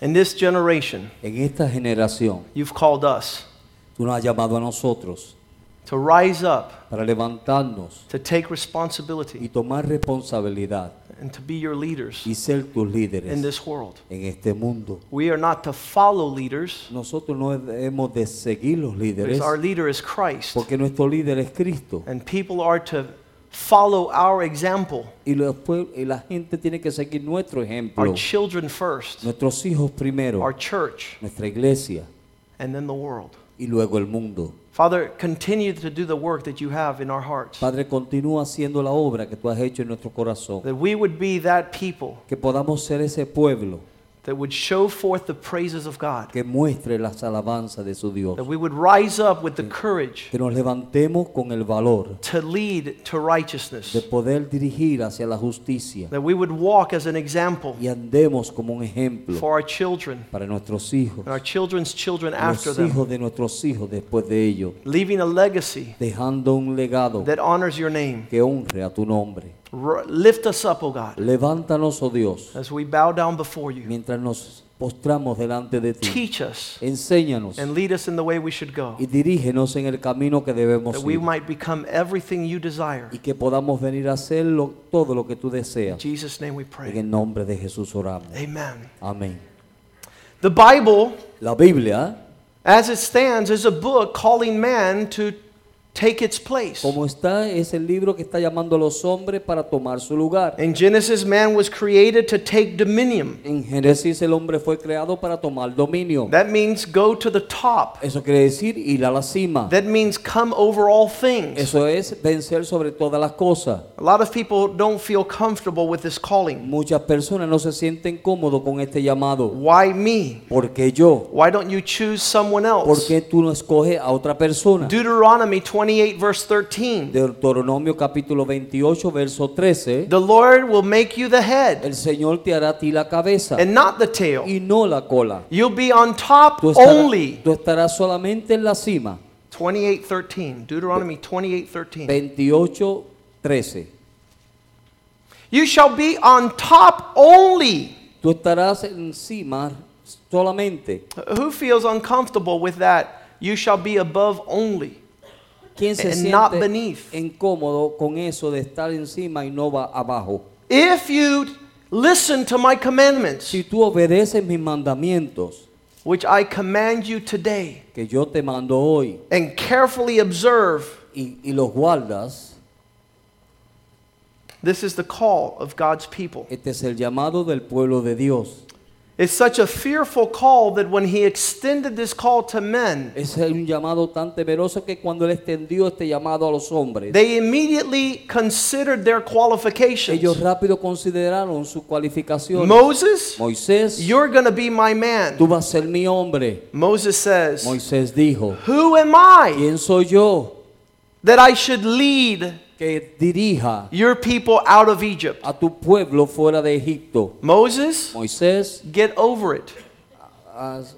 In this generation, En esta generación, you've called us tú nos has llamado a nosotros to rise up, para levantarnos to take y responsibility, tomar responsabilidad and to be your leaders y ser tus in líderes this world. en este mundo. We are not to follow leaders, Nosotros no hemos de seguir los líderes because our leader is Christ. porque nuestro líder es Cristo. And people are to follow our example, Y, los y la gente tiene que seguir nuestro ejemplo. our children first, Nuestros hijos primero, our church, nuestra iglesia and then the world. y luego el mundo. Father, continue to do the work that you have in our hearts. Padre, continúa haciendo la obra que tú has hecho en nuestro corazón. That we would be that people Que podamos ser ese pueblo that would show forth the praises of God. que muestre las alabanzas de su Dios. That we would rise up with the courage Que nos levantemos con el valor to lead to righteousness. de poder dirigir hacia la justicia That we would walk as an example y andemos como un ejemplo for our children para nuestros hijos, and our children's children after los them, hijos de nuestros hijos después de ellos, leaving a legacy dejando un legado that honors your name. que honre a tu nombre. Lift us up, O God, Levántanos, oh Dios, as we bow down before you. mientras nos postramos delante de ti. Teach us Enséñanos and lead us in the way we should go. y dirígenos en el camino que debemos That we might become everything you desire. y que podamos venir a hacer lo- todo lo que tú deseas. In. Jesus' name we En pray. el nombre de Jesús oramos. Amen. Amén. The Bible, La Biblia, as it stands, is a book calling man to take its place. como está, es el libro que está llamando a los hombres para tomar su lugar. In Genesis, man was created to take dominion. En Génesis el hombre fue creado para tomar dominio. That means go to the top. Eso quiere decir ir a la cima. That means come over all things. Eso es vencer sobre todas las cosas. A lot of people don't feel comfortable with this calling. Muchas personas no se sienten cómodos con este llamado. Why me? ¿Por qué yo? Why don't you choose someone ¿Por else? qué tú no escoges a otra persona? Deuteronomy 28, verse 13. Deuteronomio capítulo 28, verso 13. The Lord will make you the head El Señor te hará a ti la cabeza and not the tail. y no la cola. You'll be on top Tú estarás, only. tú estarás solamente en la cima. 28:13. Deuteronomy 28, 13. 28, 13. You shall be on top only. Tú estarás encima solamente. Who feels uncomfortable with that? You shall be above only. ¿Quién se And not siente beneath. incómodo con eso de estar encima y no va abajo? If you listen to my commandments, Si tú obedeces mis mandamientos which I command you today, que yo te mando hoy and carefully observe, y, y los guardas, this is the call of God's people. este es el llamado del pueblo de Dios. It's such a fearful call that when he extended this call to men, Es un llamado tan temeroso que cuando él extendió este llamado a los hombres, they immediately considered their qualifications. ellos rápido consideraron sus cualificaciones. Moses, Moisés, you're going to be my man. tú vas a ser mi hombre. Moses says, Moisés dijo, Who am I ¿quién soy yo that I should lead que dirija your people out of Egypt? a tu pueblo fuera de Egipto? Moses, Moisés, get over it. haz-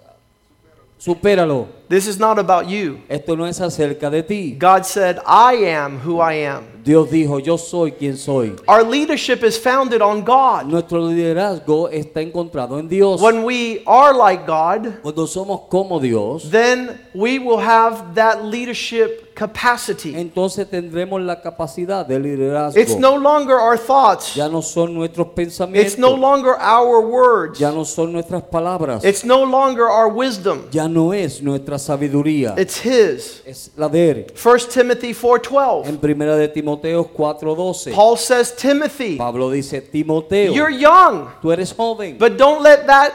supéralo. This is not about you. Esto no es acerca de ti. God said, I am who I am. Dios dijo, yo soy quien soy. Our leadership is founded on God. Nuestro liderazgo está encontrado en Dios. When we are like God, Cuando somos como Dios, then we will have that leadership capacity. entonces tendremos la capacidad de liderazgo. It's no longer our thoughts. Ya no son nuestros It's no longer our words. Ya no son nuestras palabras. It's no longer our wisdom. Ya no es nuestra sabiduría. It's His. Es la de él. 1 Timothy 4:12. En primera de Timoteo 4:12, Paul says, Timothy, Pablo dice, Timoteo, you're young, tú eres joven, but don't let that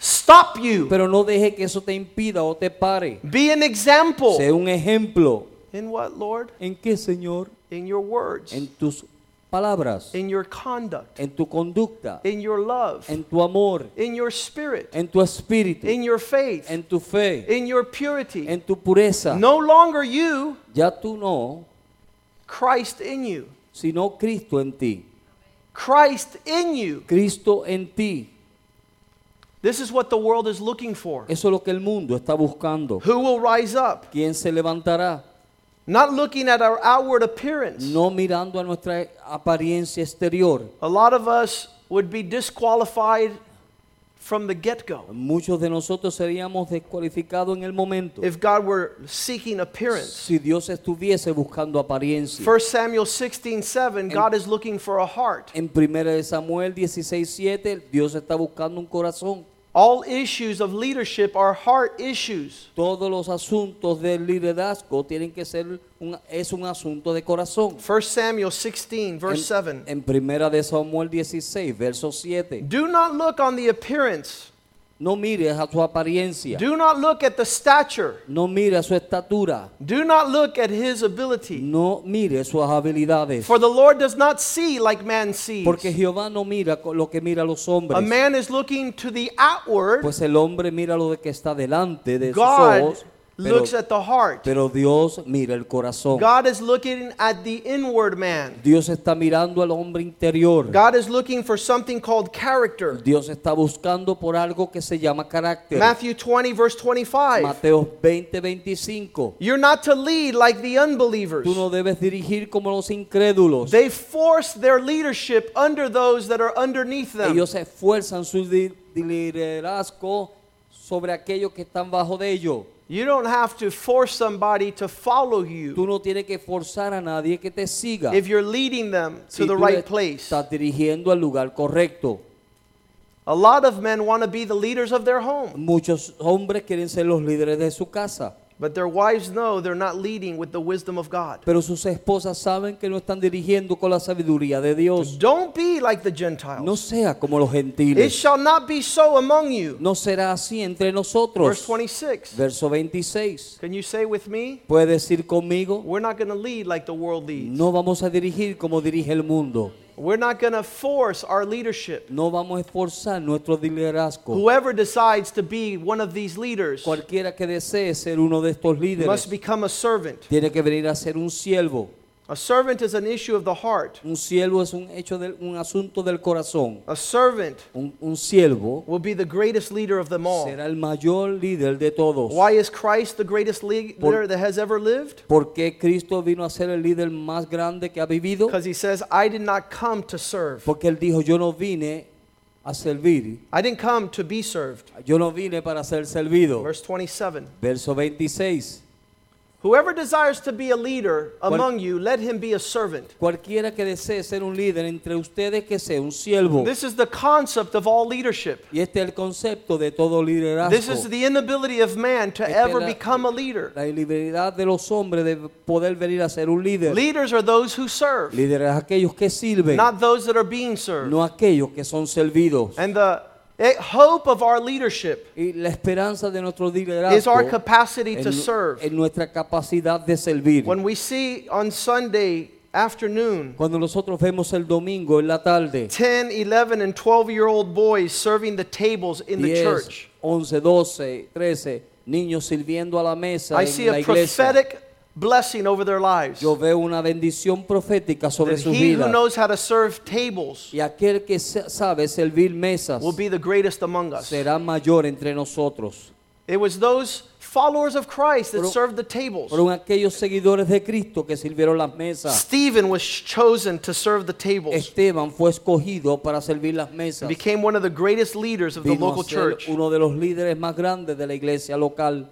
stop you. pero no deje que eso te impida o te pare. Be an example. Sé un ejemplo. In what, Lord? ¿En qué, Señor? In your words. En tus palabras, in your conduct, en tu conducta, in your love, en tu amor, in your spirit, en tu espíritu, in your faith, en tu fe, in your purity. en tu pureza. No longer you, Ya tú no, Christ in you. sino Cristo en ti. Christ in you. Cristo en ti. This is what the world is looking for. Eso es lo que el mundo está buscando. Who will rise up? ¿Quién se levantará? Not looking at our outward appearance. No mirando a nuestra apariencia exterior. A lot of us would be disqualified from the get go Muchos de nosotros seríamos descualificados en el momento if God were seeking appearance. si Dios estuviese buscando apariencia. 1 Samuel 16 7, God is looking for a heart. En 1 de Samuel 16:7 Dios está buscando un corazón. All issues of leadership are heart issues. Todos los asuntos del liderazgo tienen que ser un, es un asunto de corazón. 1 Samuel 16, verse 7. En, en primera de Samuel 16, verso 7. Do not look on the appearance, No mires a su apariencia. do not look at the stature, No mire a su estatura. do not look at his ability. No mire sus habilidades. For the Lord does not see like man sees. Porque Jehová no mira lo que mira a los hombres. A man is looking to the outward, Pues el hombre mira lo que está delante de sus God ojos. Pero, looks at the heart. pero Dios mira el corazón. God is looking at the inward man. Dios está mirando al hombre interior. God is looking for something called character. Dios está buscando por algo que se llama carácter. Matthew 20, verse 25. Mateo 20, 25. You're not to lead like the unbelievers. Tú no debes dirigir como los incrédulos. They force their leadership under those that are underneath them. Ellos esfuerzan su liderazgo sobre aquellos que están bajo de ellos. You don't have to force somebody to follow you Tú no tienes que forzar a nadie que te siga. if you're leading them to Si the right place. Estás dirigiendo al lugar correcto. A lot of men want to be the leaders of their home, Muchos hombres quieren ser los líderes de su casa, but their wives know they're not leading with the wisdom of God. pero sus esposas saben que no están dirigiendo con la sabiduría de Dios. Don't be like the Gentiles. No sea como los gentiles. It shall not be so among you. No será así entre nosotros. Verse 26. Verso 26. Can you say with me? ¿Puede decir conmigo? We're not going to lead like the world leads. No vamos a dirigir como dirige el mundo. We're not going to force our leadership. No vamos a esforzar nuestro liderazgo. Whoever decides to be one of these leaders Cualquiera que desee ser uno de estos líderes must become a servant. tiene que venir a ser un siervo. A servant is an issue of the heart. Un siervo es un hecho del, un asunto del corazón. A servant Un, un siervo will be the greatest leader of them all. será el mayor líder de todos. Why is Christ the greatest leader Por- that has ever lived? ¿Por qué Cristo vino a ser el líder más grande que ha vivido? Because he says, I did not come to serve. Porque él dijo, yo no vine a servir, I didn't come to be served. yo no vine para ser servido. Verse 27. Verso 26. Whoever desires to be a leader among you, let him be a servant. Cualquiera que desee ser un líder entre ustedes que sea un siervo. This is the concept of all leadership. Y este es el concepto de todo liderazgo. This is the inability of man to ever become a leader. La libertad de los hombres de poder venir a ser un líder. Leaders are those who serve, Líderes aquellos que sirven, not those that are being served. no aquellos que son servidos. And the hope of our leadership Y la esperanza de nuestro is liderazgo our capacity en, to serve. en nuestra capacidad de servir. When we see on Sunday afternoon Cuando nosotros vemos el domingo en la tarde, 10, 11, and 12 year old boys serving the tables in the 10, church, 11, 12, 13 niños sirviendo a la mesa I en see la a iglesia. prophetic blessing over their lives. Yo veo una bendición profética sobre sus he who vidas. knows how to serve tables Y aquel que sa- sabe servir mesas will be the greatest among us. será mayor entre nosotros. It was those followers of Christ that served the tables. Fueron aquellos seguidores de Cristo que sirvieron las mesas. Stephen was chosen to serve the tables. Esteban fue escogido para servir las mesas. Became one of the greatest leaders of the Vino local church. uno de los líderes más grandes de la iglesia local.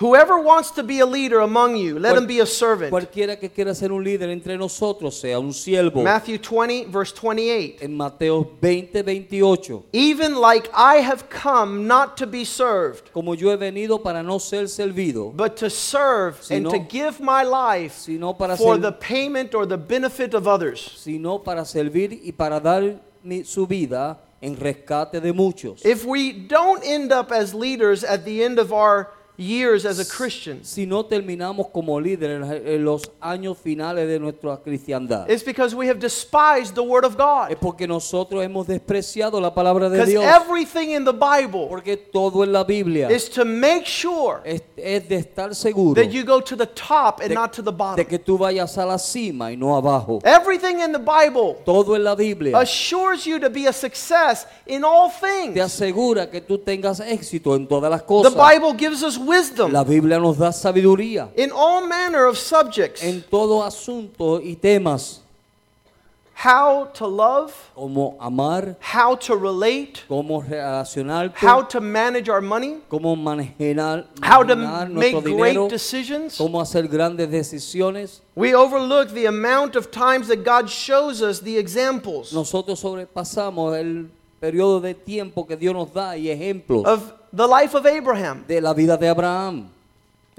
Whoever wants to be a leader among you, let Cual- him be a servant. Cualquiera que quiera ser un líder entre nosotros sea un siervo. Matthew 20, verse 28. En Mateo 20, 28. Even like I have come not to be served, Como yo he venido para no ser servido, but to serve and to give my life sino para, for ser- the payment or the benefit of others. sino para servir y para dar mi- su vida en rescate de muchos. If we don't end up as leaders at the end of our years as a Christian, si no terminamos como líderes en los años finales de nuestra cristiandad. it's because we have despised the Word of Es God. porque nosotros hemos despreciado la palabra de Dios. everything in the Bible Porque todo en la Biblia is to make sure es, es de estar seguro that you go to the top and de, not to the de bottom. que tú vayas a la cima y no abajo. Everything in the Bible Todo en la Biblia assures you to be a success in all te things. asegura que tú tengas éxito en todas las The cosas. Bible gives us wisdom. La Biblia nos da sabiduría in all manner of subjects. en todo asunto y temas. How to love, como amar, how to relate, cómo relacionarte, how to manage our money, cómo manejar, how to make nuestro great dinero, decisions. cómo hacer grandes decisiones. We overlook the amount of times that God shows us the examples Nosotros sobrepasamos el periodo de tiempo que Dios nos da y ejemplos. of the life of Abraham. de la vida de Abraham.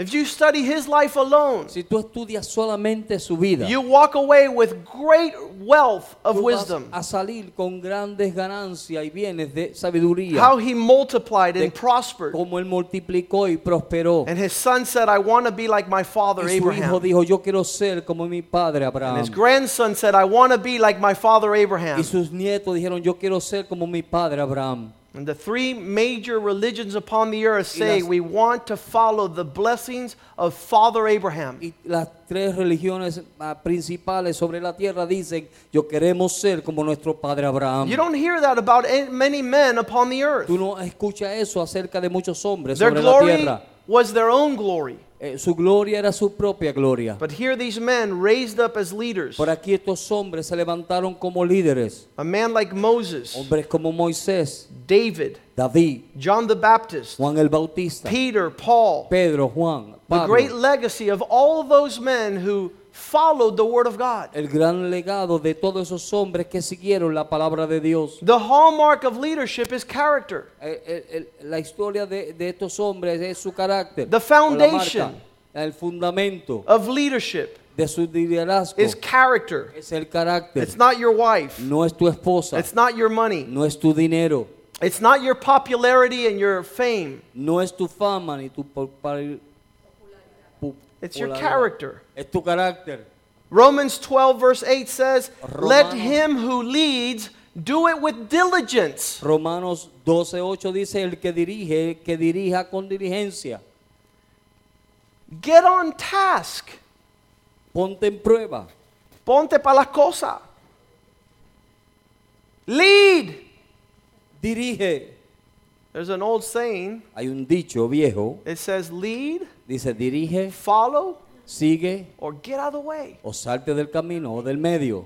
If you study his life alone, Si tú estudias solamente su vida, you walk away with great wealth of tú vas wisdom. a salir con grandes ganancias y bienes de sabiduría. How he multiplied and prospered. Como él multiplicó y prosperó. And his son said, I want to be like my father Y su hijo Abraham. dijo, yo quiero ser como mi padre And Abraham. his grandson said, I want to be like my father Abraham. Y sus nietos dijeron, yo quiero ser como mi padre Abraham. And the three major religions upon the earth say we want to follow the blessings of Father Abraham. Y las tres religiones ah, principales sobre la tierra dicen, yo queremos ser como nuestro padre Abraham. You don't hear that about many men upon the earth. Tú no escuchas eso acerca de muchos hombres Their sobre la tierra. Was their own glory. Eh, su gloria era su propia gloria. But here these men raised up as leaders. Por aquí estos hombres se levantaron como líderes. A man like Moses, Hombres como Moisés, David, David, John the Baptist, Juan el Bautista, Peter, Paul. Pedro, Juan, The great legacy of all those men who followed the Word of God. El gran legado de todos esos hombres que siguieron la palabra de Dios. The hallmark of leadership is character. Eh, el- el- la historia de, de estos hombres es su carácter. The foundation. marca, el fundamento Of leadership de su liderazgo is character. es el carácter. It's not your wife. No es tu esposa, It's not your money. no es tu dinero, It's not your popularity and your fame. no es tu fama ni tu po- pari- pu- It's your character. Es tu carácter. Romans 12, verse 8 says, Let him who leads do it with diligence. Romanos 12:8 dice el que dirige, que dirija con diligencia. Get on task. Ponte en prueba. Ponte para las cosas. Lead. Dirige. There's an old saying. Hay un dicho viejo, It says, lead, dice dirige, follow, sigue or get out of the way. o salte del camino o del medio.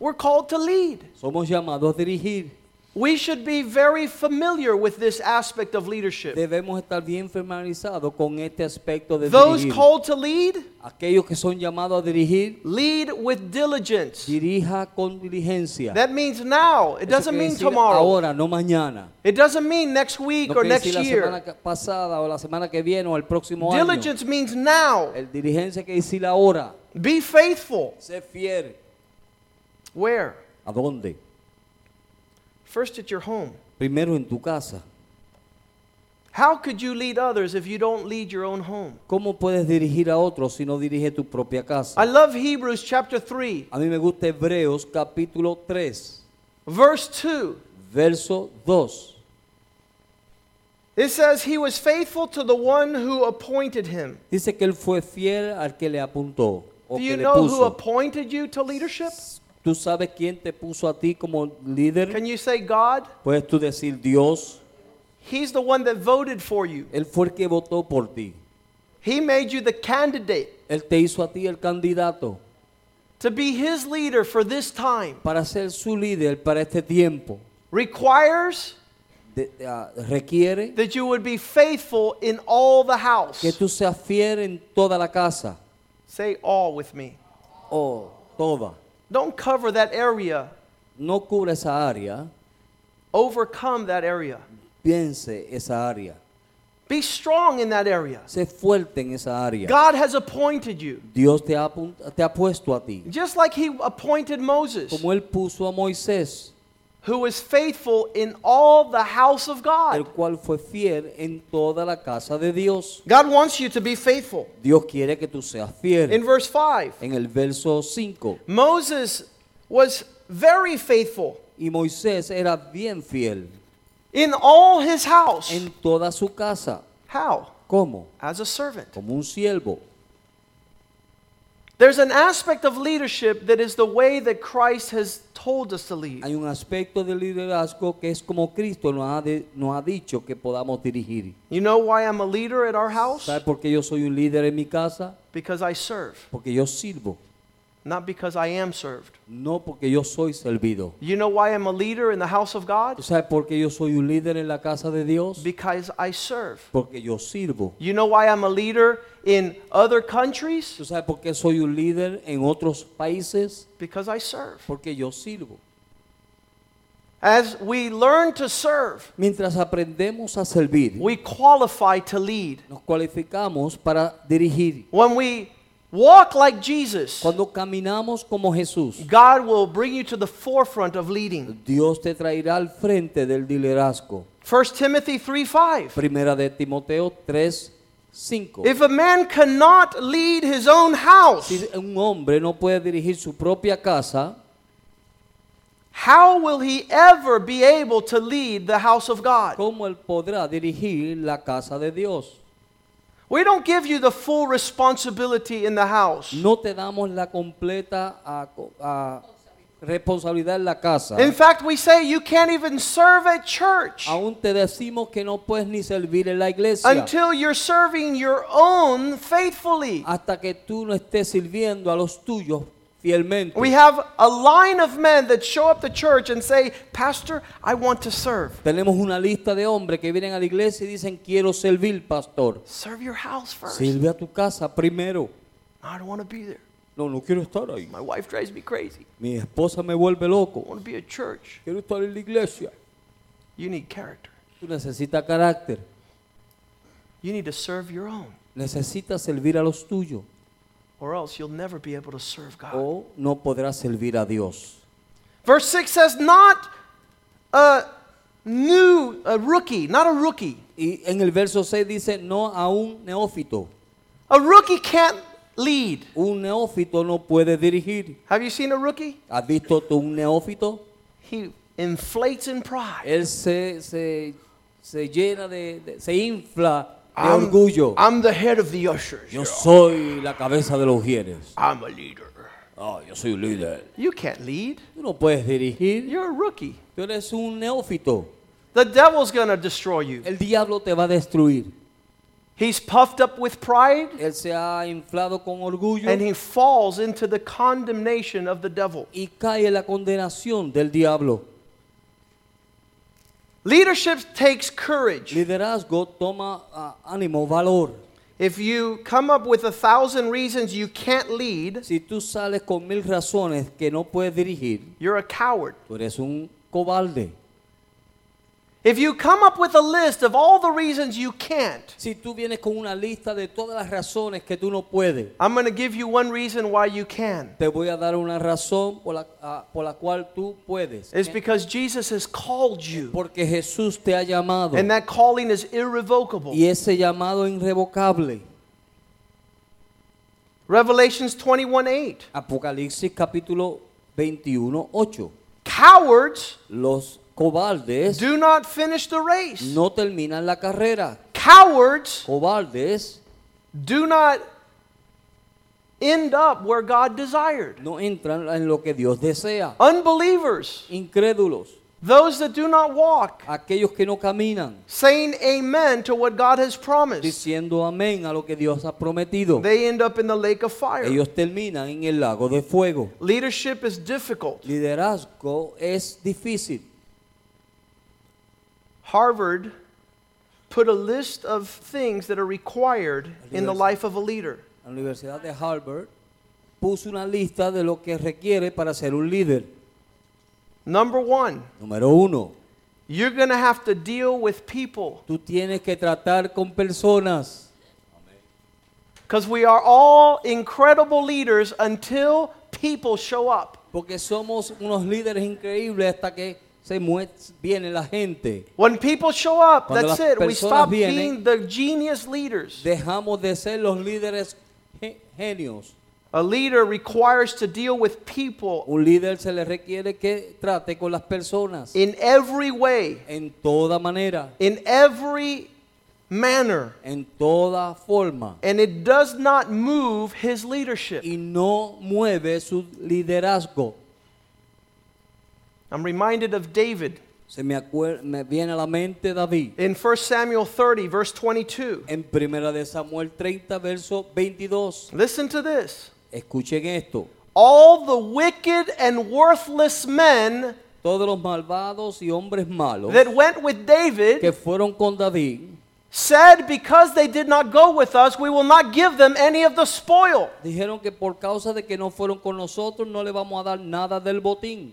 We're called to lead. Somos llamados a dirigir. We should be very familiar with this aspect of leadership. Debemos estar bien familiarizados con este aspecto de Those dirigir. called to lead, Aquellos que son llamados a dirigir, lead with diligence. dirija con diligencia. That means now. It Eso doesn't mean tomorrow. Ahora, no mañana. It doesn't mean next week No or next la year. semana pasada o la semana que viene o el próximo año. Diligence means now. El diligencia que decir ahora. Be faithful. Sé fiel. Where? ¿A dónde? First at your home. Primero en tu casa. How could you lead others if you don't lead your own home? ¿Cómo puedes dirigir a otros si no dirige tu propia casa? I love Hebrews chapter 3, A mí me gusta Hebreos capítulo 3, verse 2. verso 2. It says, He was faithful to the one who appointed him. Dice que él fue fiel al que le apuntó o Do you know who appointed you to leadership? ¿Tú sabes quién te puso a ti como líder? Can you say God? Puedes tú decir Dios. He's the one that voted for you. Él fue el que votó por ti. He made you the candidate Él te hizo a ti el candidato to be his leader for this time. para ser su líder para este tiempo. Requires De- ah, requiere that you would be faithful in all the house. que tú seas fiel en toda la casa. Say all with me. O toda. Don't cover that area, No cubre esa área. overcome that area. Piense esa área. Be strong in that area. Sé fuerte en esa área. God has appointed you. Dios te ha, te ha puesto a ti. Just like he appointed Moses. Como Él puso a Moisés. Who was faithful in all the house of el God. cual fue fiel en toda la casa de Dios. God wants you to be faithful. Dios quiere que tú seas fiel. In verse 5, En el verso 5, Moses was very faithful y Moisés era bien fiel in all his house. en toda su casa. How? ¿Cómo? As a servant. Como un siervo. There's an aspect of leadership that is the way that Christ has told us to lead. Hay un aspecto del liderazgo que es como Cristo nos ha, de- nos ha dicho que podamos dirigir. You know why I'm a leader at our house? ¿Sabe por qué yo soy un líder en mi casa? Because I serve, Porque yo sirvo, not because I am served. no porque yo soy servido. You know why I'm a leader in the house of God? ¿Tú sabes por qué yo soy un líder en la casa de Dios? Because I serve. Porque yo sirvo. You know why I'm a leader in other countries? ¿Tú sabes por qué soy un líder en otros países? Because I serve. Porque yo sirvo. As we learn to serve, Mientras aprendemos a servir, we qualify to lead. nos cualificamos para dirigir. When we walk like Jesus, Cuando caminamos como Jesús, God will bring you to the forefront of leading. Dios te traerá al frente del liderazgo. 1 Timothy 3 5. Primera de Timoteo 3, 5. If a man cannot lead his own house, Si un hombre no puede dirigir su propia casa, how will he ever be able to lead the house of God? ¿cómo él podrá dirigir la casa de Dios? We don't give you the full responsibility in the house. No te damos la completa ah, co- ah, responsabilidad en la casa. In fact, we say you can't even serve at church Aún te decimos que no puedes ni servir en la iglesia until you're serving your own faithfully. hasta que tú no estés sirviendo a los tuyos fielmente. We have a line of men that show up to church and say, Pastor, I want to serve. Tenemos una lista de hombres que vienen a la iglesia y dicen quiero servir, pastor. Serve your house first. Sirve a tu casa primero. I don't want to be there. No, no quiero estar ahí. My wife drives me crazy. Mi esposa me vuelve I loco. want to be at church. Quiero estar en la iglesia. You need character. Tú necesitas carácter. You need to serve your own, Necesitas servir a los tuyos. Or else you'll never be able to serve God. O no podrás servir a Dios. Verse 6 says, Not a new, a rookie, not a rookie. Y en el verso 6 dice, no a un neófito. A rookie can't lead. Un neófito no puede dirigir. Have you seen a rookie? ¿Has visto tú un neófito? He inflates in pride. Él se, se, se llena de, de- se infla de I'm, orgullo. I'm the head of the ushers. Yo soy la cabeza de los ujieres. I'm a leader. Oh, yo soy un líder. You can't lead. Tú no puedes dirigir. You're a rookie. Tú eres un neófito. The devil's going to destroy you. El diablo te va a destruir. He's puffed up with pride Él se ha inflado con orgullo and he falls into the condemnation of the devil. y cae en la condenación del diablo. Leadership takes courage. Liderazgo toma ah, ánimo, valor. If you come up with a thousand reasons you can't lead, Si tú sales con mil razones que no puedes dirigir, you're a coward. tú eres un cobarde. If you come up with a list of all the reasons you can't, Si tú vienes con una lista de todas las razones que tú no puedes, I'm going to give you one reason why you can. te voy a dar una razón por la, ah, por la cual tú puedes. It's because Jesus has called you, Porque Jesús te ha llamado and that calling is irrevocable. y ese llamado irrevocable. Revelations 21 8. Apocalipsis capítulo 21, 8. Cowards Los cobardes do not finish the race. no terminan la carrera. Cowards Cobardes do not end up where God desired. no entran en lo que Dios desea. Unbelievers, Incrédulos, those that do not walk, aquellos que no caminan, saying amen to what God has promised, diciendo amén a lo que Dios ha prometido. they end up in the lake of fire. Ellos terminan en el lago de fuego. Leadership is difficult. Liderazgo es difícil. Harvard put a list of things that are required in the life of a leader. La Universidad de Harvard puso una lista de lo que requiere para ser un líder. Number one, Número uno, you're going to have to deal with people tú tienes que tratar con personas. because we are all incredible leaders until people show up. Porque somos unos líderes increíbles hasta que se viene la gente. When people show up, Cuando that's it. We stop vienen- being the genius leaders. Dejamos de ser los líderes ge- genios. A leader requires to deal with people Un líder se le requiere que trate con las personas in every way, en toda manera, in every manner, en toda forma. and it does not move his leadership. Y no mueve su liderazgo. I'm reminded of David Se me, me viene a la mente David. in 1 Samuel 30, verse 22. En primera de Samuel 30, verso 22. Listen to this. Escuchen esto. All the wicked and worthless men Todos los malvados y hombres malos that went with que David fueron con David said, Because they did not go with us, we will not give them any of the spoil. dijeron que por causa de que no fueron con nosotros no le vamos a dar nada del botín.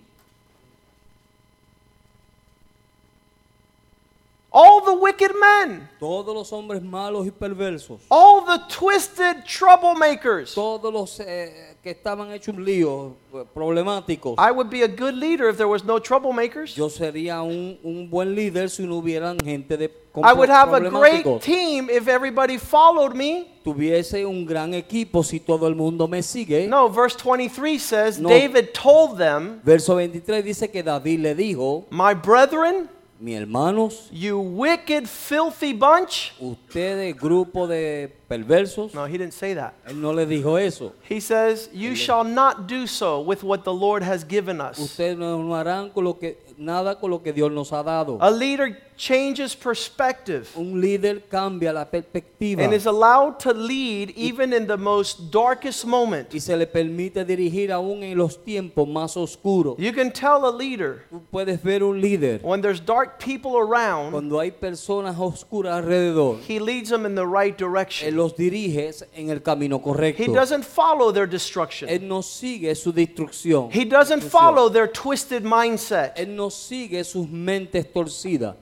All the wicked men, Todos los hombres malos y perversos, all the twisted troublemakers. todos los eh, que estaban hechos un lío, eh, problemáticos. I would be a good leader if there was no troublemakers. Yo sería un, un buen líder si no hubieran gente de I would have a great team if everybody followed me. Tuviese un gran equipo si todo el mundo me sigue. No, verse 23 says, No. David told them, Verso 23 dice que David le dijo, My brethren, mis hermanos, you wicked, filthy bunch. ustedes grupo de perversos, No, he didn't say that. él no le dijo eso. He says, You shall not do so with what the Lord has given us. Ustedes no, no harán con lo que, nada con lo que Dios nos ha dado. A leader changes perspective Un líder cambia la perspectiva and is allowed to lead even in the most darkest moment. y se le permite dirigir aún en los tiempos más oscuros. You can tell a leader Tú puedes ver un líder when there's dark people around, cuando hay personas oscuras alrededor, he leads them in the right Él direction. los dirige en el camino correcto. He doesn't follow their destruction. Él no sigue su destrucción. He doesn't follow their twisted mindset. Él no sigue sus mentes torcidas.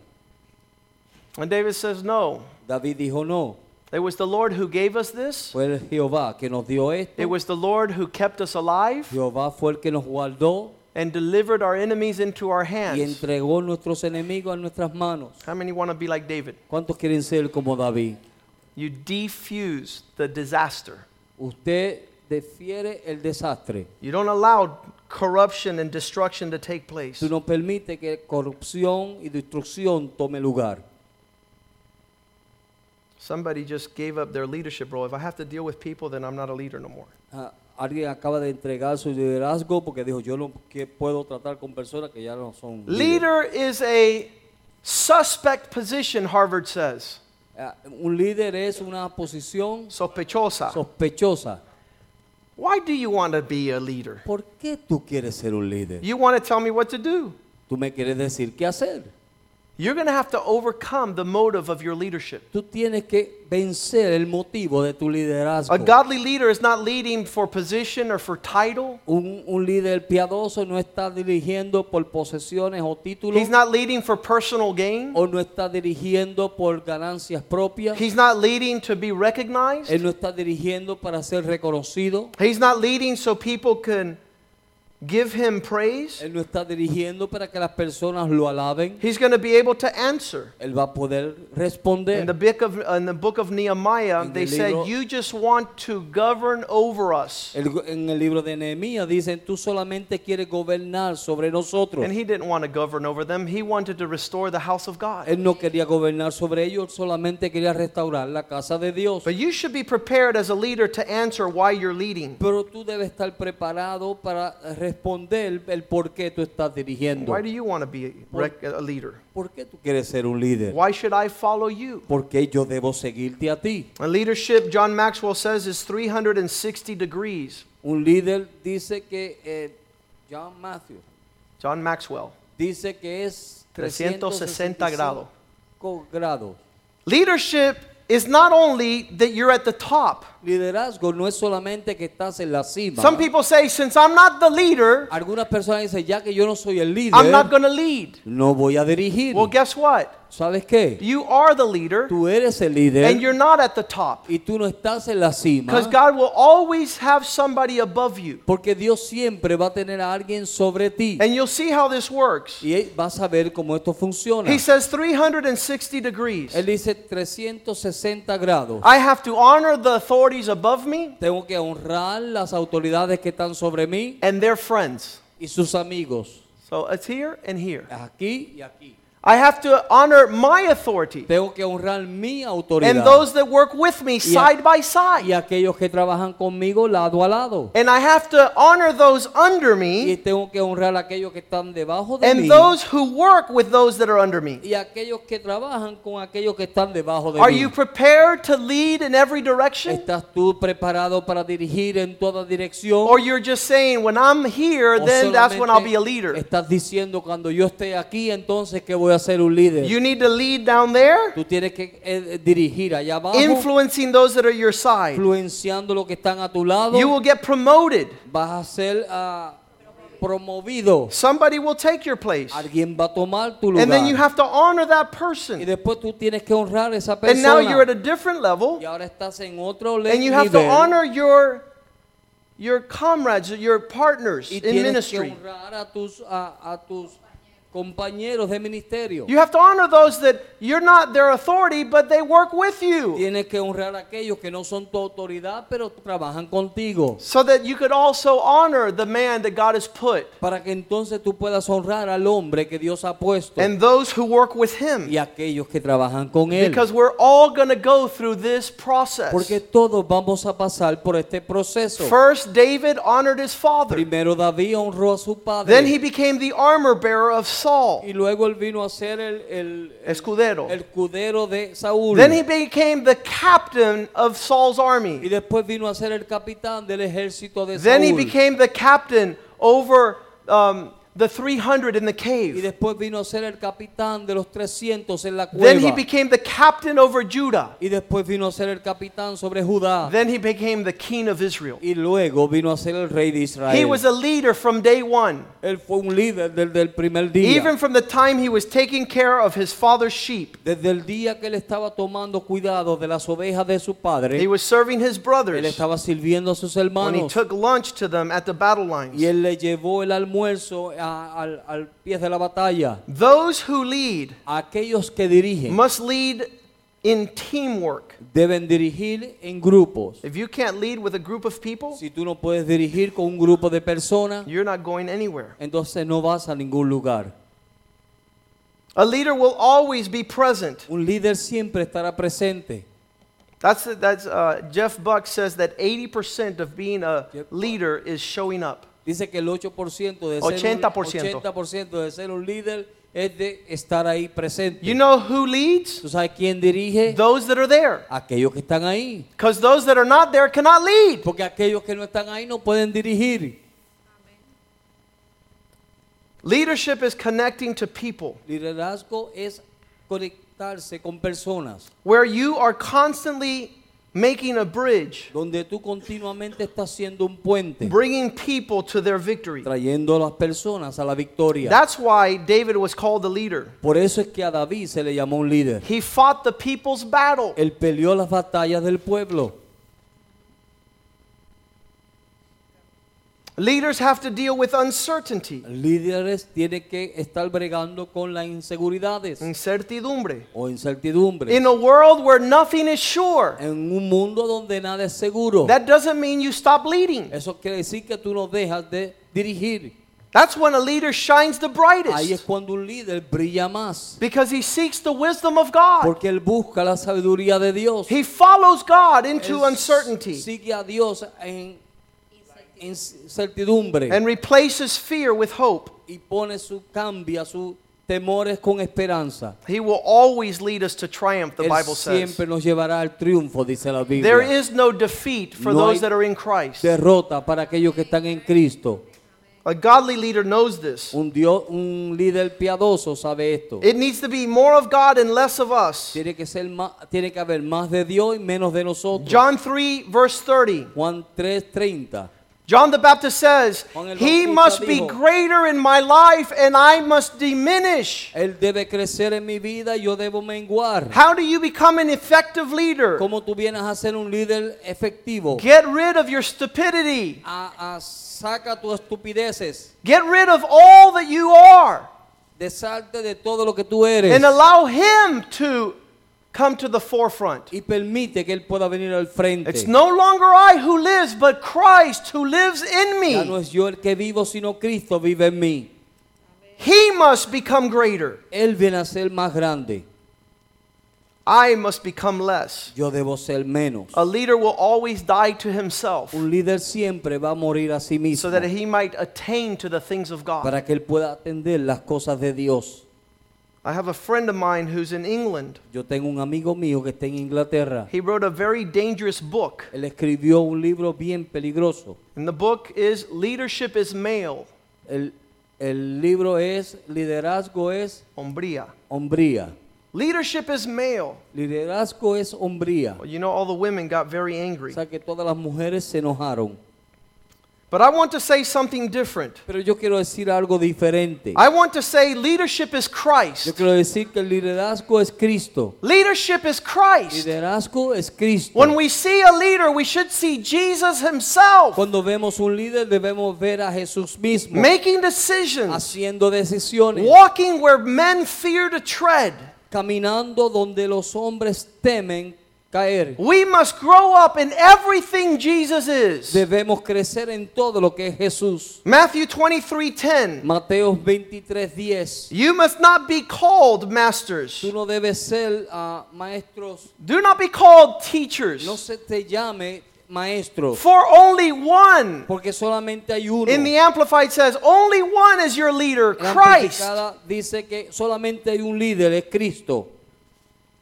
And David says, No. David dijo no. It was the Lord who gave us this. Fue el Jehová que nos dio esto. It was the Lord who kept us alive Jehová fue el que nos guardó and delivered our enemies into our hands. y entregó nuestros enemigos a nuestras manos. How many want to be like David? ¿Cuántos quieren ser como David? You defuse the disaster. Usted defiere el desastre. You don't allow corruption and destruction to take place. Tú no permite que corrupción y destrucción tome lugar. Somebody just gave up their leadership role. If I have to deal with people, then I'm not a leader no more. Ah, alguien acaba de entregar su liderazgo porque dijo yo no que puedo tratar con personas que ya no son líderes". Leader is a suspect position, Harvard says. Ah, un líder es una posición Sospechosa. sospechosa. Why do you want to be a leader? ¿Por qué tú quieres ser un líder? You want to tell me what to do. Tú me quieres decir qué hacer. You're going to have to overcome the motive of your leadership. Tú tienes que vencer el motivo de tu liderazgo. A godly leader is not leading for position or for title. Un, un líder piadoso no está dirigiendo por posesiones o títulos He's not leading for personal gain. o no está dirigiendo por ganancias propias. He's not leading to be recognized. Él no está dirigiendo para ser reconocido. He's not leading so people can give him praise. Él no está dirigiendo para que las personas lo alaben. He's going to be able to answer. Él va a poder In the book of, in the book of Nehemiah, En they el said, You just want to govern over us. El- en el libro de Nehemías dicen, tú solamente quieres gobernar sobre nosotros. And he didn't want to govern over them. He wanted to restore the house of God. Él no quería gobernar sobre ellos, solamente quería restaurar la casa de Dios. But you should be prepared as a leader to answer why you're leading. Pero tú debes estar preparado para responder el por qué tú estás dirigiendo. Why do you want to be a a leader? ¿Por qué tú quieres ser un líder? Why should I follow you? ¿Por qué yo debo seguirte a ti? And leadership, John Maxwell says, is 360 degrees. Un líder dice que, eh, John Matthew, John Maxwell. dice que es 360 grados. 365 grados. Leadership is not only that you're at the top. Liderazgo no es solamente que estás en la cima. Some people say, since I'm not the leader, Algunas personas dicen, ya que yo no soy el líder, I'm not going to lead. no voy a dirigir. Well, guess what? ¿Sabes qué? You are the leader, Tú eres el líder and you're not at the top. y tú no estás en la cima. Because God will always have somebody above you. Porque Dios siempre va a tener a alguien sobre ti. And you'll see how this works. Y vas a ver cómo esto funciona. He says 360 degrees. Él dice 360 grados. I have to honor the authorities above me Tengo que honrar las autoridades que están sobre mí and their friends. y sus amigos. So it's here and here. Aquí y aquí. I have to honor my authority Tengo que honrar mi autoridad. and those that work with me side by side. y aquellos que trabajan conmigo lado a lado. And I have to honor those under me. Y tengo que honrar a aquellos que están debajo de and mí. those who work with those that are under me. y aquellos que trabajan con aquellos que están debajo de Are mí. you prepared to lead in every direction? ¿Estás tú preparado para dirigir en toda dirección? Or you're just saying, when I'm here, ¿O then that's when I'll be a leader? Estás diciendo cuando yo esté aquí, entonces que voy a ser un líder. You need to lead down there, Tú tienes que eh, dirigir allá abajo, influencing those that are your side. influenciando lo que están a tu lado. You will get promoted. Vas a ser ah, promovido. Somebody will take your place. Alguien va a tomar tu lugar. And then you have to honor that y person. después tú tienes que honrar a esa And now you're at a different level. Y ahora estás en otro le- And you have to honor your your comrades, your partners y in tienes que ministry. honrar a tus, a, a tus compañeros de ministerio. You have to honor those that you're not their authority, but they work with you. Tienes que honrar a aquellos que no son tu autoridad, pero trabajan contigo. So that you could also honor the man that God has put Para que entonces tú puedas honrar al hombre que Dios ha puesto and those who work with him. y aquellos que trabajan con él. Because we're all going to go through this process. Porque todos vamos a pasar por este proceso. First, David honored his father. Primero David honró a su padre. Then he became the armor bearer of Saul, y luego él vino a ser el, el, escudero. el escudero de Saúl. Then he became the captain of Saul's y army. después vino a ser el capitán del ejército de Then he became the captain over um, the 300 in the y cave. después vino a ser el capitán de los 300 en la Then he became the captain over Judah. y después vino a ser el capitán sobre Judá. Then he became the king of Israel. y luego vino a ser el rey de Israel. He was a leader from day one. Él fue un líder desde el primer día. Even from the time he was taking care of his father's sheep, desde el día que él estaba tomando cuidado de las ovejas de su padre, he was serving his él brothers estaba sirviendo a sus when he took lunch to them at the battle lines. y él le llevó el almuerzo a- al, al pie de la batalla. Those who lead Aquellos que dirigen must lead in teamwork. deben dirigir en grupos. If you can't lead with a group of people, Si tú no puedes dirigir con un grupo de personas, you're not going anywhere. entonces no vas a ningún lugar. A leader will always be present. Un líder siempre estará presente. That's that's uh, Jeff Buck says that 80% of being a leader is showing up. Dice que el 8% de ser un, 80%. 80% de ser un líder es de estar ahí presente. You know who leads? ¿Tú sabes quién dirige? Those that are there. Aquellos que están ahí. Because those that are not there cannot lead. Porque aquellos que no están ahí no pueden dirigir. Leadership is connecting to people Liderazgo es conectarse con personas. where you are constantly making a bridge, Donde tú continuamente estás siendo un puente. bringing people to their victory. Trayendo a las personas a la victoria. That's why David was called the leader. Por eso es que a David se le llamó un líder. He fought the people's battle. Él peleó las batallas del pueblo. Leaders have to deal with uncertainty, Líderes tienen que estar bregando con las inseguridades incertidumbre. o incertidumbres. In a world where nothing is sure, En un mundo donde nada es seguro. that doesn't mean you stop leading. Eso quiere decir que tú no dejas de dirigir. That's when a leader shines the Ahí es brightest cuando un líder brilla más. because he seeks the wisdom of God. Porque él busca la sabiduría de Dios. He follows God into Él uncertainty Sigue a Dios en incertidumbre. and replaces fear with hope. y pone su cambia temores con esperanza. He will always lead us to triumph, the Él Bible says. siempre nos llevará al triunfo, dice la Biblia. There is no defeat for No those that are in Christ. derrota para aquellos que están en Cristo. A godly leader knows this. Un Dios, un líder piadoso sabe esto. It needs to be more of God and less of us. Tiene que ser más, tiene que haber más de Dios y menos de nosotros. John 3, verse 30. Juan 3:30. John the Baptist says, He must be greater in my life and I must diminish. Él debe crecer en mi vida yo debo menguar. How do you become an effective leader? ¿Cómo tú vienes a ser un líder efectivo? Get rid of your stupidity. A, a- saca tus estupideces. Get rid of all that you are Desalte de todo lo que tú eres. and allow Him to come to the forefront. y permite que Él pueda venir al frente. It's no longer I who lives, but Christ who lives in Ya no me. es yo el que vivo, sino Cristo vive en mí. He must become greater. Él viene a ser más grande. I must become less. Yo debo ser menos. A leader will always die to himself Un líder siempre va a morir a sí mismo so that he might attain to the things of God. para que Él pueda atender las cosas de Dios. I have a friend of mine who's in England. Yo tengo un amigo mío que está en Inglaterra. He wrote a very dangerous book. Él escribió un libro bien peligroso. And the book is Leadership is Male, El, el libro es Liderazgo es Hombría. hombría. Leadership is male. Liderazgo es hombría. Well, you know, all the women got very O angry. sea que todas las mujeres se enojaron. But I want to say something different. Pero yo quiero decir algo diferente. I want to say leadership is Christ. Yo quiero decir que el liderazgo es Cristo. Leadership is Christ. Liderazgo es Cristo. When we see a leader, we should see Jesus himself Cuando vemos un líder debemos ver a Jesús mismo making decisions, haciendo decisiones, walking where men fear to tread. caminando donde los hombres temen caer. We must grow up in everything Jesus is. Debemos crecer en todo lo que es Jesús. Matthew 23:10. Mateo 23:10. You must not be called masters. Tú no debes ser ah, maestros, Do not be called teachers. no se te llame maestros, For only one. porque solamente hay uno. In the Amplified says, only one is your leader, La Christ. amplificada dice que solamente hay un líder, es Cristo.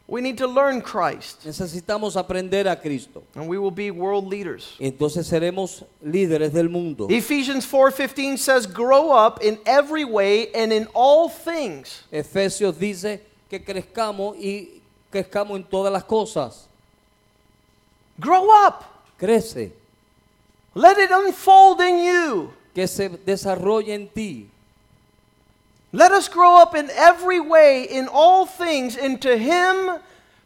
We need to learn Christ, Necesitamos aprender a Cristo. and we will be world leaders. Entonces seremos líderes del mundo. Ephesians 4:15 says, "Grow up in every way and in all things." Efesios dice que crezcamos y crezcamos en todas las cosas. Grow up. Crece, Let it unfold in you. que se desarrolle en ti. Let us grow up in every way, in all things, into Him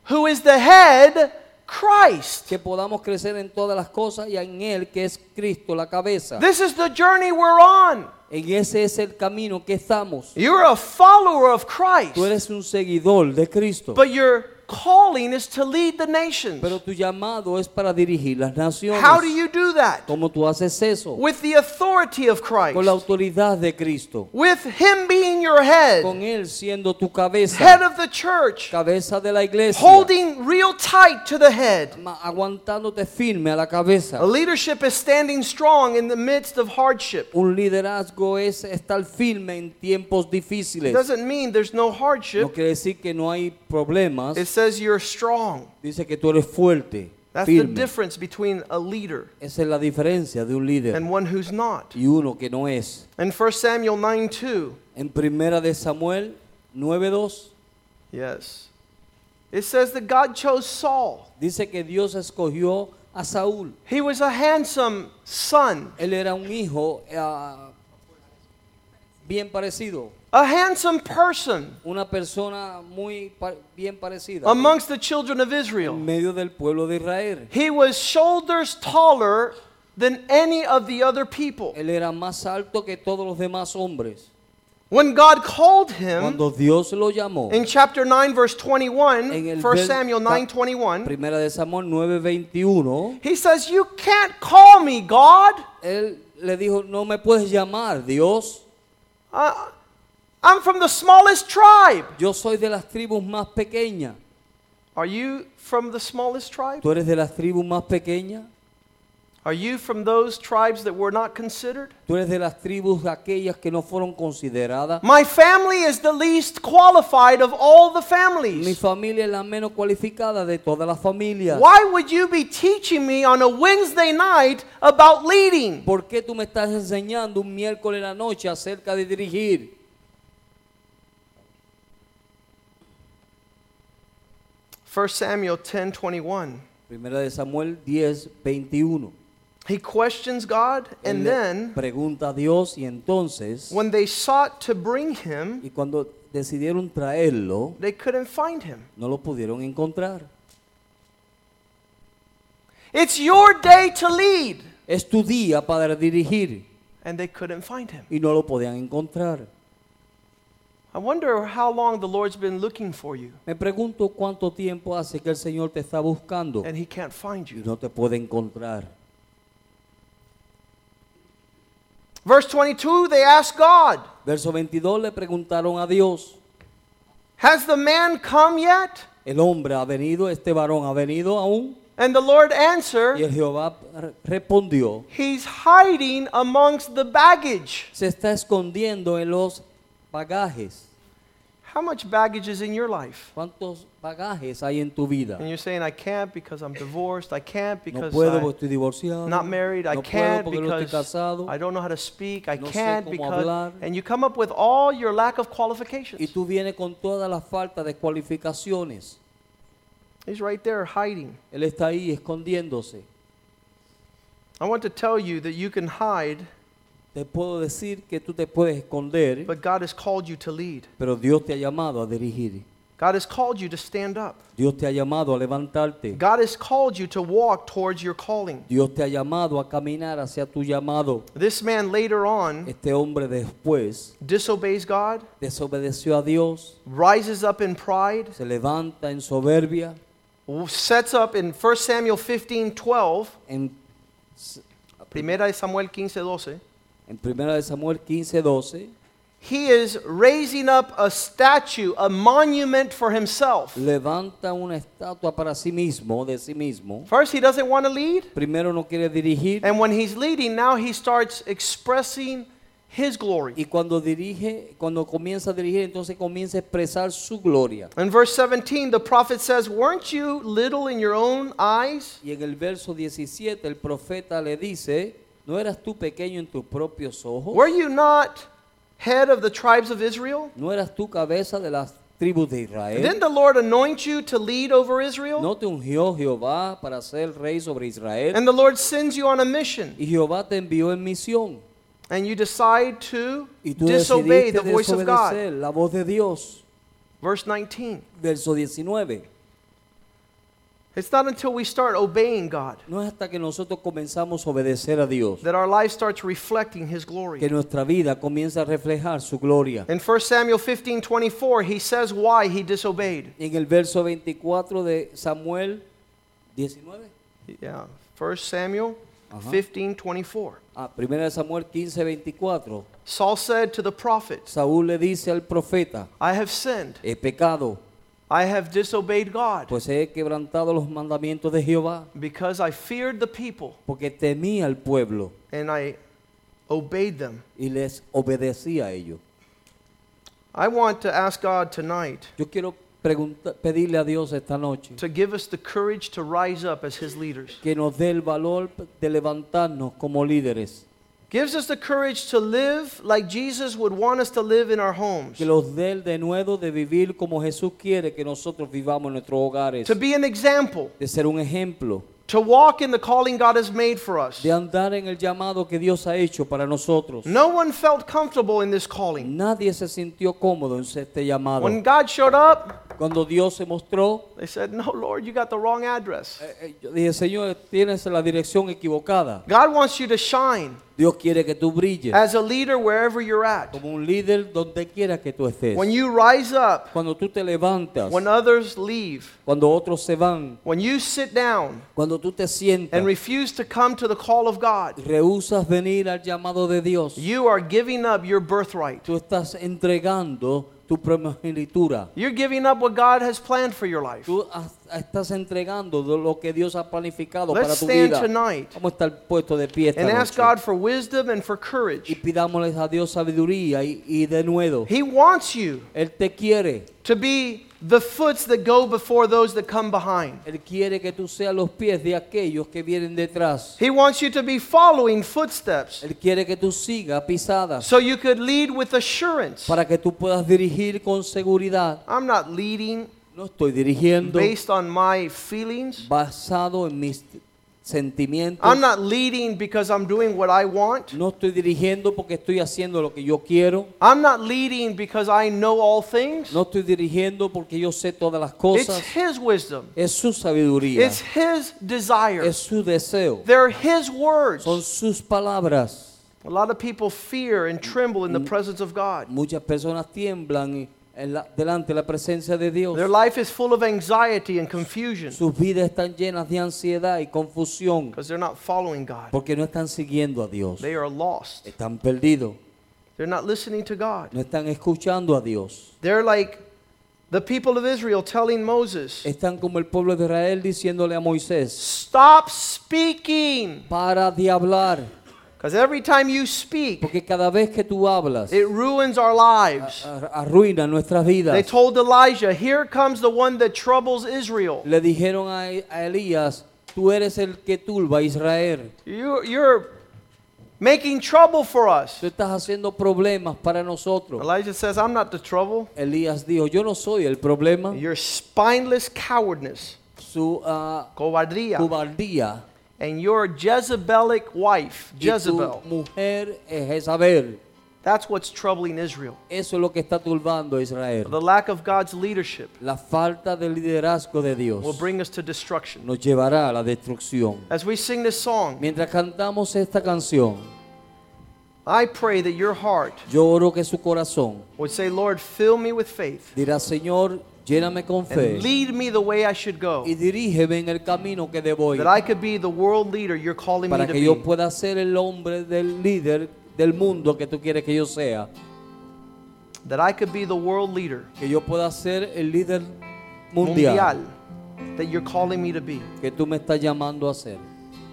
who is the head, Christ. Que podamos crecer en todas las cosas y en Él que es Cristo, la cabeza. This is the journey we're on. En ese es el camino que estamos. You're a follower of Christ, Tú eres un seguidor de Cristo. but your calling is to lead the nations. Pero tu llamado es para dirigir las naciones. How do you do that? ¿Cómo tú haces eso? With the authority of Christ, Con la autoridad de Cristo. with Him being your head, Con Él siendo tu cabeza. head of the church, Cabeza de la iglesia. holding real tight to the head. aguantándote firme a la cabeza. A leadership is standing strong in the midst of hardship. Un liderazgo es estar firme en tiempos It difíciles. doesn't mean there's no hardship. No quiere decir que no hay problemas. It says you're strong. Dice que tú eres fuerte, That's the firme. difference between a leader Esa es la diferencia de un líder and one who's not. y uno que no es. In 1 Samuel 9 2, En primera de Samuel 9:2 yes, it says that God chose Saul. dice que Dios escogió a Saúl. He was a handsome son, Él era un hijo ah, bien parecido, a handsome person una persona muy bien parecida amongst the children of Israel. en medio del pueblo de Israel. He was shoulders taller than any of the other people. Él era más alto que todos los demás hombres. When God called him Cuando Dios lo llamó, in chapter 9, verse 21, en el 1 Samuel cap- 9 21, Primera de Samuel 9:21, he says, You can't call me God. él le dijo, "No me puedes llamar Dios. Uh, I'm from the smallest tribe. Yo soy de las tribus más pequeñas. Are you from the smallest tribe? ¿Tú eres de las tribus más pequeñas? Are you from those tribes that were not considered? ¿Tú eres de las tribus aquellas que no fueron consideradas? My family is the least qualified of all the families. Mi familia es la menos cualificada de todas las familias. Why would you be teaching me on a Wednesday night about leading? ¿Por qué tú me estás enseñando un miércoles en la noche acerca de dirigir? 1 Samuel 10 21. Primera de Samuel 10, 21. He questions God, and then pregunta a Dios y entonces, when they sought to bring him, y cuando decidieron traerlo, they couldn't find him. no lo pudieron encontrar. It's your day to lead, Es tu día para dirigir and they couldn't find him. y no lo podían encontrar. I wonder how long the Lord's been looking for you, Me pregunto cuánto tiempo hace que el Señor te está buscando and he can't find y you. no te puede encontrar. Verse 22, they asked God, Verso 22 le preguntaron a Dios, Has the man come yet? ¿el hombre ha venido? ¿Este varón ha venido aún? And the Lord Y answered, el Jehová re- respondió, He's hiding amongst the baggage. se está escondiendo en los bagajes. How much baggage is in your life? ¿Cuántos bagajes hay en tu vida? And you're saying, I can't because I'm divorced. I can't No because puedo I'm estoy divorciado. not married. I no puedo can't no because casado. I don't know how to speak. I No can't because. hablar. And you come up with all your lack of Y qualifications. tú vienes con toda la falta de cualificaciones. He's right there hiding. Él está ahí escondiéndose. I want to tell you that you can hide, Te puedo decir que tú te puedes esconder, but God has called you to lead. pero Dios te ha llamado a dirigir. God has called you to stand up. Dios te ha llamado a levantarte. God has called you to walk towards your calling. Dios te ha llamado a caminar hacia tu llamado. This man later on Este hombre después disobeys God, desobedeció a Dios, rises up in pride, se levanta en soberbia, sets up in 1 Samuel 15 12, en, Primera de Samuel 15 12. En 1 de Samuel 15, 12, He is raising up a statue, a monument for himself. levanta una estatua para sí mismo, de sí mismo. First, he doesn't want to lead. Primero no quiere dirigir And when he's leading, now he starts expressing his glory. y cuando dirige, cuando comienza a dirigir, entonces comienza a expresar su gloria. In verse 17, the prophet says, Weren't you little in your own eyes? Y en el verso 17 el profeta le dice, ¿no eras tú pequeño en tus propios ojos? Were you not head of the tribes of Israel? ¿No eras tú cabeza de las tribus de Israel? Didn't the Lord anoint you to lead over Israel? ¿No te ungió Jehová para ser rey sobre Israel? And the Lord sends you on a mission, Y Jehová te envió en misión. and you decide to disobey the voice of God. la voz de Dios. Verse 19. Verso 19. It's not until we start obeying God No es hasta que nosotros comenzamos a obedecer a Dios that our life starts reflecting His glory. que nuestra vida comienza a reflejar su gloria. In 1 Samuel 15 24, he says why he disobeyed. En el verso 24 de Samuel 19. Yeah, 1 Samuel Uh-huh. 15 24. Ah, 1 de Samuel 15, 24. Saul said to the prophet, Saúl le dice al profeta, I have sinned. he pecado, I have disobeyed God pues he quebrantado los mandamientos de Jehová, because I feared the people porque temía al pueblo and I obeyed them. y les obedecía a ellos. I want to ask God tonight Yo quiero pregunta- pedirle a Dios esta noche to give us the courage to rise up as His leaders. que nos dé el valor de levantarnos como líderes, Gives us the courage to live like Jesus would want us to live in our homes. que los dé el denuedo de vivir como Jesús quiere que nosotros vivamos en nuestros hogares, To be an example. de ser un ejemplo, To walk in the calling God has made for us. de andar en el llamado que Dios ha hecho para nosotros. No one felt comfortable in this calling. Nadie se sintió cómodo en este llamado. When God showed up, Cuando Dios se mostró, they said, No, Lord, you got the wrong address. eh, eh, yo dije, Señor, tienes la dirección equivocada. God wants you to shine Dios quiere que tú brilles as a leader wherever you're at. como un líder donde quiera que tú estés. When you rise up, Cuando tú te levantas, when others leave, cuando otros se van, when you sit down cuando tú te sientas, and refuse to come to the call of God, rehusas venir al llamado de Dios, you are giving up your birthright. tú estás entregando tu primogenitura. You're giving up what God has planned for your life. Tú estás entregando lo que Dios ha planificado para Let's tu stand vida. tonight Vamos a estar puestos de pie esta and ask noche. God for wisdom and for y courage. pidámosles a Dios sabiduría y, y de nuevo. He wants you Él te quiere. to be the foots that go before those that come behind. Él quiere que tú seas los pies de aquellos que vienen detrás. He wants you to be following footsteps Él quiere que tú sigas pisadas so you could lead with assurance. para que tú puedas dirigir con seguridad. I'm not leading No estoy dirigiendo based on my feelings. basado en mis sentimientos. I'm not leading because I'm doing what I want. No estoy dirigiendo porque estoy haciendo lo que yo quiero. I'm not leading because I know all things. No estoy dirigiendo porque yo sé todas las cosas. It's. His wisdom. Es su sabiduría. It's His desire. Es su deseo. They're His words. Son sus palabras. A lot of people fear and tremble in the presence of God. Muchas personas tiemblan y- en la- delante de la presencia de Dios. Their life is full of anxiety and confusion Sus vidas están llenas de ansiedad y confusión because they're not following God. porque no están siguiendo a Dios. They are lost. Están perdidos. They're not listening to God. No están escuchando a Dios. They're like the people of Israel telling Moses, Están como el pueblo de Israel diciéndole a Moisés, Stop speaking. para de hablar, Because every time you speak, porque cada vez que tú hablas, it ruins our lives. a- arruina nuestras They vidas. told Elijah, Here comes the one that troubles Israel. Le dijeron a, a Elías, tú eres el que turba a Israel. You, you're making trouble for us. Tú estás haciendo problemas para nosotros. Elijah says, I'm not the trouble. Elías dijo, yo no soy el problema. Your spineless cowardness, Su ah, cobardía, cobardía and your Jezebelic wife, y tu Jezebel. mujer es Jezabel. That's what's troubling Israel. Eso es lo que está turbando Israel. The lack of God's leadership La falta de liderazgo de will bring us to destruction. nos llevará a la destrucción. As we sing this song, Mientras cantamos esta canción, I pray that your heart yo oro que su corazón would say, Lord, fill me with faith dirá, Señor, lléname con fe and lead me the way I should go, y dirígeme en el camino que debo ir that I could be the world leader you're calling me para to que yo pueda ser el hombre del líder del mundo que tú quieres que yo sea. That I could be the world leader Que yo pueda ser el líder mundial, mundial that you're calling me to be. que tú me estás llamando a ser.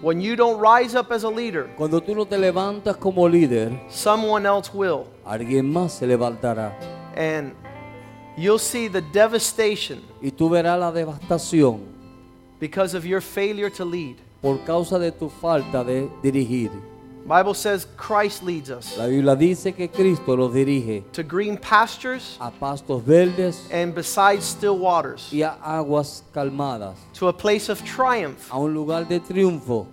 When you don't rise up as a leader, Cuando tú no te levantas como líder, someone else will. alguien más se levantará. And you'll see the devastation Y tú verás la devastación because of your failure to lead. por causa de tu falta de dirigir. Bible says Christ leads us La Biblia dice que Cristo los dirige to green pastures a pastos verdes and beside still waters, y a aguas calmadas, to a place of triumph. a un lugar de triunfo.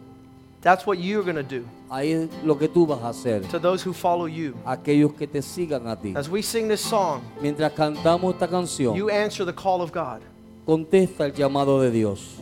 That's what you're going to do Ahí es lo que tú vas a hacer. to those who follow you. Aquellos que te sigan a ti. As we sing this song, Mientras cantamos esta canción, you answer the call of God. contesta el llamado de Dios.